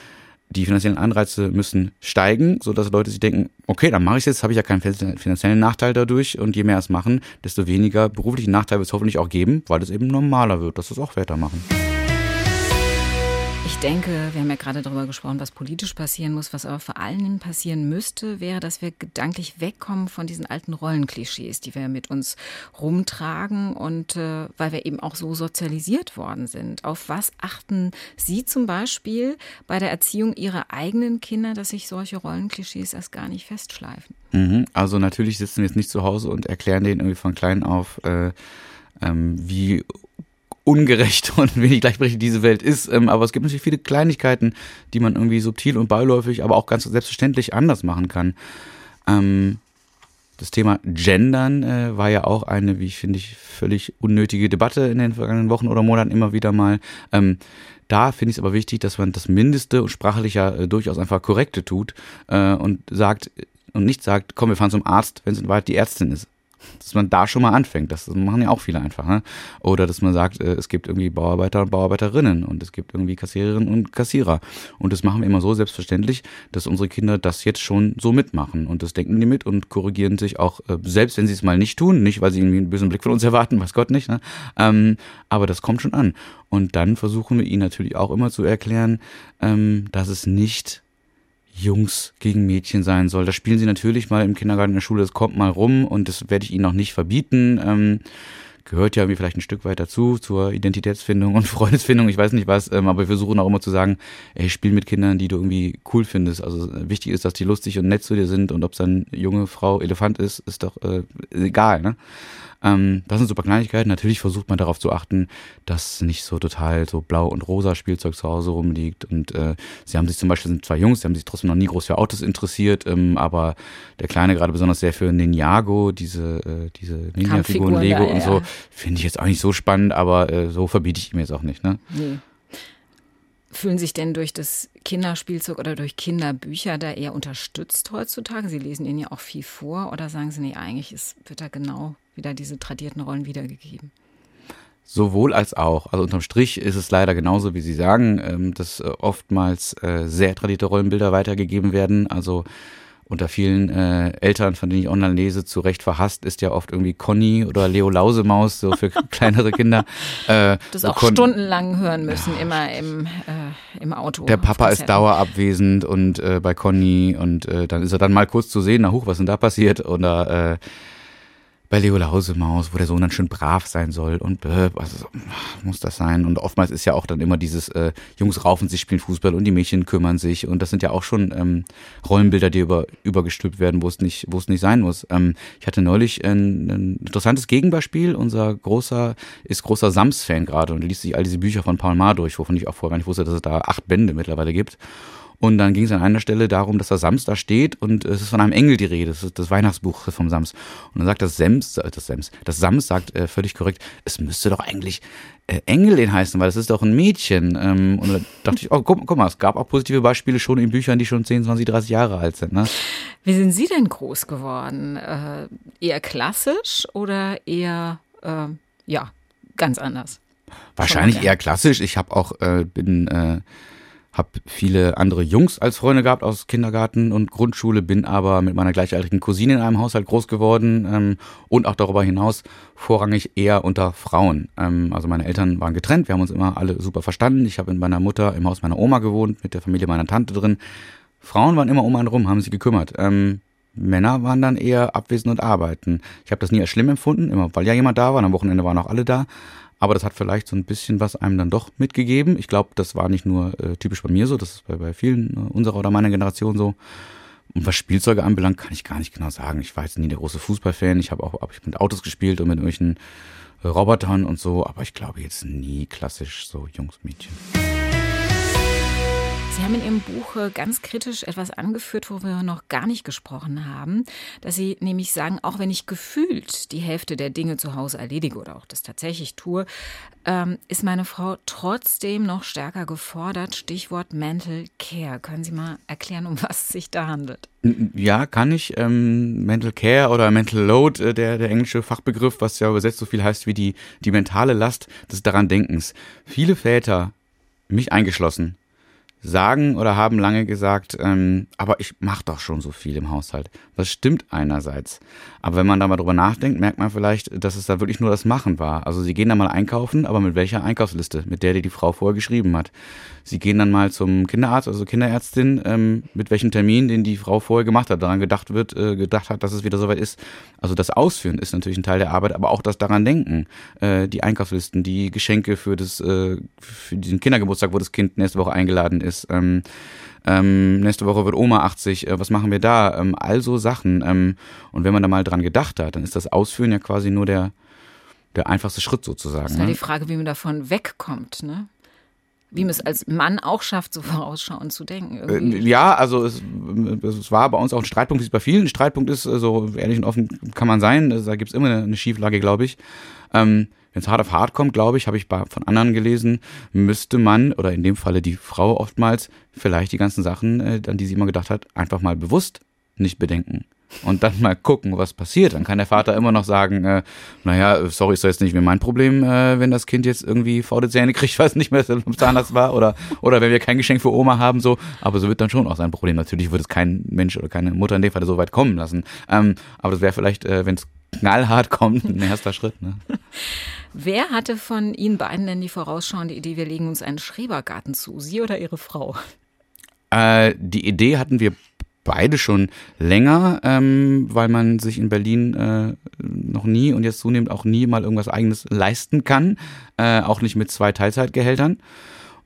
die finanziellen Anreize müssen steigen, sodass Leute sich denken, okay, dann mache ich es jetzt, habe ich ja keinen finanziellen Nachteil dadurch und je mehr es machen, desto weniger beruflichen Nachteil wird es hoffentlich auch geben, weil es eben normaler wird, dass es auch weitermachen. Ich denke, wir haben ja gerade darüber gesprochen, was politisch passieren muss, was aber vor allem passieren müsste, wäre, dass wir gedanklich wegkommen von diesen alten Rollenklischees, die wir mit uns rumtragen und äh, weil wir eben auch so sozialisiert worden sind. Auf was achten Sie zum Beispiel bei der Erziehung Ihrer eigenen Kinder, dass sich solche Rollenklischees erst gar nicht festschleifen? Mhm. Also natürlich sitzen wir jetzt nicht zu Hause und erklären denen irgendwie von klein auf, äh, ähm, wie ungerecht und wenig gleichberechtigt diese Welt ist. Ähm, aber es gibt natürlich viele Kleinigkeiten, die man irgendwie subtil und beiläufig, aber auch ganz selbstverständlich anders machen kann. Ähm, das Thema Gendern äh, war ja auch eine, wie ich finde ich, völlig unnötige Debatte in den vergangenen Wochen oder Monaten immer wieder mal. Ähm, da finde ich es aber wichtig, dass man das Mindeste und sprachlich ja äh, durchaus einfach korrekte tut äh, und sagt und nicht sagt, komm, wir fahren zum Arzt, wenn es in Wahrheit die Ärztin ist dass man da schon mal anfängt. Das machen ja auch viele einfach. Ne? Oder dass man sagt, äh, es gibt irgendwie Bauarbeiter und Bauarbeiterinnen und es gibt irgendwie Kassiererinnen und Kassierer. Und das machen wir immer so selbstverständlich, dass unsere Kinder das jetzt schon so mitmachen. Und das denken die mit und korrigieren sich auch, äh, selbst wenn sie es mal nicht tun. Nicht, weil sie irgendwie einen bösen Blick von uns erwarten, weiß Gott nicht. Ne? Ähm, aber das kommt schon an. Und dann versuchen wir ihnen natürlich auch immer zu erklären, ähm, dass es nicht Jungs gegen Mädchen sein soll. Da spielen sie natürlich mal im Kindergarten in der Schule, das kommt mal rum und das werde ich ihnen noch nicht verbieten. Ähm, gehört ja irgendwie vielleicht ein Stück weit dazu, zur Identitätsfindung und Freundesfindung, ich weiß nicht was, ähm, aber wir versuchen auch immer zu sagen, ey, spiel mit Kindern, die du irgendwie cool findest. Also wichtig ist, dass die lustig und nett zu dir sind und ob es dann junge Frau Elefant ist, ist doch äh, egal, ne? Ähm, das sind super Kleinigkeiten. Natürlich versucht man darauf zu achten, dass nicht so total so blau und rosa Spielzeug zu Hause rumliegt. Und äh, sie haben sich zum Beispiel, sind zwei Jungs, die haben sich trotzdem noch nie groß für Autos interessiert, ähm, aber der Kleine gerade besonders sehr für Ninjago, diese, äh, diese Ninja-Figuren, Lego da, und so, finde ich jetzt auch nicht so spannend, aber äh, so verbiete ich ihm jetzt auch nicht. Ne? Nee. Fühlen sich denn durch das Kinderspielzeug oder durch Kinderbücher da eher unterstützt heutzutage? Sie lesen ihnen ja auch viel vor oder sagen Sie, nee, eigentlich ist, wird da genau wieder diese tradierten Rollen wiedergegeben? Sowohl als auch. Also unterm Strich ist es leider genauso, wie Sie sagen, ähm, dass äh, oftmals äh, sehr tradierte Rollenbilder weitergegeben werden. Also unter vielen äh, Eltern, von denen ich online lese, zu Recht verhasst, ist ja oft irgendwie Conny oder Leo Lausemaus, so für kleinere Kinder. Äh, das auch stundenlang hören müssen, ja. immer im, äh, im Auto. Der Papa ist dauerabwesend und äh, bei Conny und äh, dann ist er dann mal kurz zu sehen, na hoch, was denn da passiert? Oder äh, bei Leo Lausemaus, wo der Sohn dann schön brav sein soll und äh, also, muss das sein. Und oftmals ist ja auch dann immer dieses äh, Jungs raufen sich, spielen Fußball und die Mädchen kümmern sich. Und das sind ja auch schon ähm, Rollenbilder, die über, übergestülpt werden, wo es nicht, wo es nicht sein muss. Ähm, ich hatte neulich ein, ein interessantes Gegenbeispiel. Unser großer ist großer Sams-Fan gerade und liest sich all diese Bücher von Paul Maar durch, wovon ich auch vorher gar nicht wusste, dass es da acht Bände mittlerweile gibt. Und dann ging es an einer Stelle darum, dass der Sams da steht und es ist von einem Engel die Rede. Das ist das Weihnachtsbuch vom Sams. Und dann sagt das Sams, äh, das Sams, das Sams sagt äh, völlig korrekt, es müsste doch eigentlich äh, Engelin heißen, weil das ist doch ein Mädchen. Ähm, und da dachte ich, oh, guck, guck mal, es gab auch positive Beispiele schon in Büchern, die schon 10, 20, 30 Jahre alt sind. Ne? Wie sind Sie denn groß geworden? Äh, eher klassisch oder eher, äh, ja, ganz anders? Wahrscheinlich eher klassisch. Ich habe auch, äh, bin habe viele andere Jungs als Freunde gehabt aus Kindergarten und Grundschule, bin aber mit meiner gleichaltrigen Cousine in einem Haushalt groß geworden ähm, und auch darüber hinaus vorrangig eher unter Frauen. Ähm, also meine Eltern waren getrennt, wir haben uns immer alle super verstanden. Ich habe mit meiner Mutter im Haus meiner Oma gewohnt, mit der Familie meiner Tante drin. Frauen waren immer um einen rum, haben sich gekümmert. Ähm, Männer waren dann eher abwesend und arbeiten. Ich habe das nie als schlimm empfunden, immer weil ja jemand da war. Am Wochenende waren auch alle da. Aber das hat vielleicht so ein bisschen was einem dann doch mitgegeben. Ich glaube, das war nicht nur äh, typisch bei mir so, das ist bei, bei vielen äh, unserer oder meiner Generation so. Und was Spielzeuge anbelangt, kann ich gar nicht genau sagen. Ich war jetzt nie der große Fußballfan. Ich habe auch hab ich mit Autos gespielt und mit irgendwelchen äh, Robotern und so. Aber ich glaube jetzt nie klassisch so Jungs, Mädchen. Sie haben in Ihrem Buch äh, ganz kritisch etwas angeführt, wo wir noch gar nicht gesprochen haben, dass Sie nämlich sagen, auch wenn ich gefühlt die Hälfte der Dinge zu Hause erledige oder auch das tatsächlich tue, ähm, ist meine Frau trotzdem noch stärker gefordert. Stichwort Mental Care. Können Sie mal erklären, um was es sich da handelt? Ja, kann ich. Ähm, Mental Care oder Mental Load, äh, der, der englische Fachbegriff, was ja übersetzt so viel heißt wie die, die mentale Last des daran Denkens. Viele Väter, mich eingeschlossen, sagen oder haben lange gesagt, ähm, aber ich mache doch schon so viel im Haushalt. Das stimmt einerseits. Aber wenn man da mal drüber nachdenkt, merkt man vielleicht, dass es da wirklich nur das Machen war. Also sie gehen da mal einkaufen, aber mit welcher Einkaufsliste? Mit der, die die Frau vorher geschrieben hat. Sie gehen dann mal zum Kinderarzt, also Kinderärztin, ähm, mit welchem Termin, den die Frau vorher gemacht hat, daran gedacht wird, äh, gedacht hat, dass es wieder soweit ist. Also das Ausführen ist natürlich ein Teil der Arbeit, aber auch das daran denken. Äh, die Einkaufslisten, die Geschenke für das, äh, für diesen Kindergeburtstag, wo das Kind nächste Woche eingeladen ist. Ähm, ähm, nächste Woche wird Oma 80, äh, was machen wir da? Ähm, all so Sachen. Ähm, und wenn man da mal dran gedacht hat, dann ist das Ausführen ja quasi nur der, der einfachste Schritt sozusagen. Das ist ja ne? die Frage, wie man davon wegkommt, ne? Wie man es als Mann auch schafft, so vorausschauend zu denken. Irgendwie. Äh, ja, also es, es, war bei uns auch ein Streitpunkt, wie es bei vielen ein Streitpunkt ist, so also ehrlich und offen kann man sein. Da gibt es immer eine, eine Schieflage, glaube ich. Ähm, wenn es hart auf hart kommt, glaube ich, habe ich von anderen gelesen, müsste man, oder in dem Falle die Frau oftmals, vielleicht die ganzen Sachen, äh, an die sie immer gedacht hat, einfach mal bewusst nicht bedenken. Und dann mal gucken, was passiert. Dann kann der Vater immer noch sagen, äh, naja, sorry, ist doch jetzt nicht mehr mein Problem, äh, wenn das Kind jetzt irgendwie faule Zähne kriegt, weiß nicht mehr, was Zahnarzt war, oder, oder wenn wir kein Geschenk für Oma haben, so. Aber so wird dann schon auch sein Problem. Natürlich würde es kein Mensch oder keine Mutter in dem Fall so weit kommen lassen. Ähm, aber das wäre vielleicht, äh, wenn es knallhart kommt, ein erster Schritt. Ne? Wer hatte von Ihnen beiden denn die vorausschauende Idee, wir legen uns einen Schrebergarten zu? Sie oder Ihre Frau? Äh, die Idee hatten wir beide schon länger, ähm, weil man sich in Berlin äh, noch nie und jetzt zunehmend auch nie mal irgendwas eigenes leisten kann, äh, auch nicht mit zwei Teilzeitgehältern.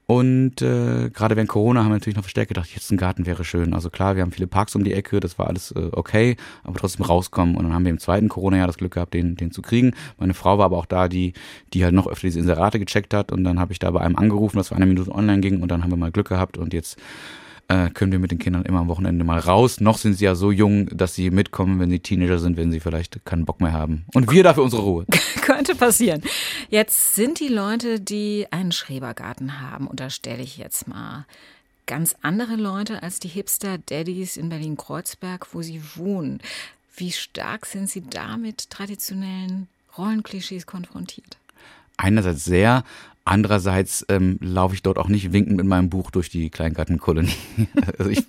Und äh, gerade während Corona haben wir natürlich noch verstärkt gedacht, jetzt ein Garten wäre schön. Also klar, wir haben viele Parks um die Ecke, das war alles äh, okay, aber trotzdem rauskommen. Und dann haben wir im zweiten Corona-Jahr das Glück gehabt, den, den zu kriegen. Meine Frau war aber auch da, die, die halt noch öfter diese Inserate gecheckt hat. Und dann habe ich da bei einem angerufen, das für eine Minute online ging. Und dann haben wir mal Glück gehabt und jetzt äh, können wir mit den Kindern immer am Wochenende mal raus. Noch sind sie ja so jung, dass sie mitkommen, wenn sie Teenager sind, wenn sie vielleicht keinen Bock mehr haben. Und wir dafür unsere Ruhe. Könnte passieren. Jetzt sind die Leute, die einen Schrebergarten haben, unterstelle ich jetzt mal, ganz andere Leute als die Hipster-Daddies in Berlin-Kreuzberg, wo sie wohnen. Wie stark sind sie da mit traditionellen Rollenklischees konfrontiert? Einerseits sehr, Andererseits ähm, laufe ich dort auch nicht winkend mit meinem Buch durch die Kleingartenkolonie. also ich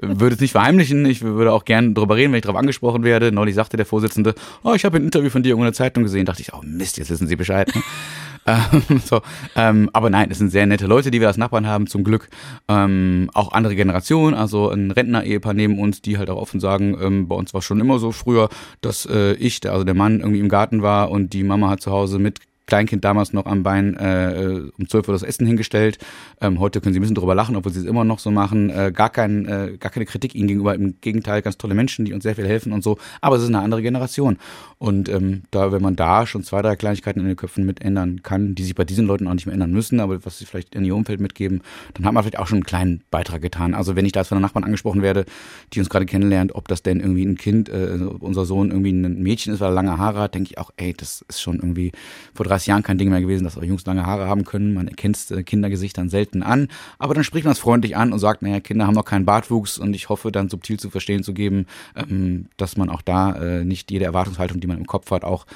würde es nicht verheimlichen, ich würde auch gerne darüber reden, wenn ich darauf angesprochen werde. Neulich sagte der Vorsitzende, oh, ich habe ein Interview von dir in der Zeitung gesehen. dachte ich, oh Mist, jetzt wissen Sie Bescheid. Ne? ähm, so, ähm, aber nein, es sind sehr nette Leute, die wir als Nachbarn haben, zum Glück. Ähm, auch andere Generationen, also ein Rentner-Ehepaar neben uns, die halt auch offen sagen, ähm, bei uns war schon immer so früher, dass äh, ich, also der Mann, irgendwie im Garten war und die Mama hat zu Hause mit Kleinkind damals noch am Bein äh, um 12 Uhr das Essen hingestellt. Ähm, heute können sie ein bisschen drüber lachen, obwohl sie es immer noch so machen. Äh, gar, kein, äh, gar keine Kritik ihnen gegenüber. Im Gegenteil, ganz tolle Menschen, die uns sehr viel helfen und so. Aber es ist eine andere Generation. Und ähm, da, wenn man da schon zwei, drei Kleinigkeiten in den Köpfen mit ändern kann, die sich bei diesen Leuten auch nicht mehr ändern müssen, aber was sie vielleicht in ihr Umfeld mitgeben, dann hat man vielleicht auch schon einen kleinen Beitrag getan. Also wenn ich da als von der Nachbarn angesprochen werde, die uns gerade kennenlernt, ob das denn irgendwie ein Kind, äh, unser Sohn irgendwie ein Mädchen ist, weil er lange Haare hat, denke ich auch, ey, das ist schon irgendwie vor drei 30 Jahren kein Ding mehr gewesen, dass auch Jungs lange Haare haben können. Man erkennt äh, Kindergesichtern selten an. Aber dann spricht man es freundlich an und sagt, naja, Kinder haben noch keinen Bartwuchs und ich hoffe dann subtil zu verstehen zu geben, ähm, dass man auch da äh, nicht jede Erwartungshaltung, die man im Kopf hat, auch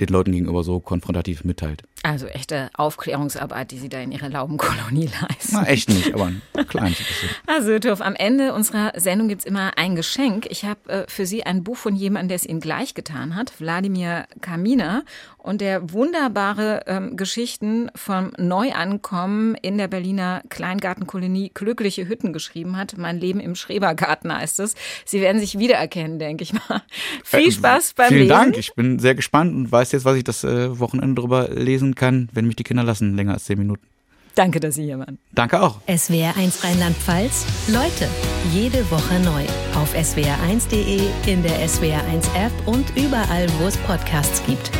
den Leuten gegenüber so konfrontativ mitteilt. Also echte Aufklärungsarbeit, die Sie da in Ihrer Laubenkolonie leisten. Na, echt nicht, aber ein kleines bisschen. Also, Turf, am Ende unserer Sendung gibt es immer ein Geschenk. Ich habe äh, für Sie ein Buch von jemandem, der es Ihnen gleich getan hat, Wladimir Kamina, und der wunderbare ähm, Geschichten vom Neuankommen in der Berliner Kleingartenkolonie Glückliche Hütten geschrieben hat. Mein Leben im Schrebergarten heißt es. Sie werden sich wiedererkennen, denke ich mal. Viel äh, Spaß beim Vielen Lesen. Vielen Dank. Ich bin sehr gespannt und weiß jetzt, was ich das äh, Wochenende drüber lesen kann, wenn mich die Kinder lassen, länger als zehn Minuten. Danke, dass Sie hier waren. Danke auch. SWR1 Rheinland-Pfalz. Leute, jede Woche neu. Auf swr1.de, in der SWR1-App und überall, wo es Podcasts gibt.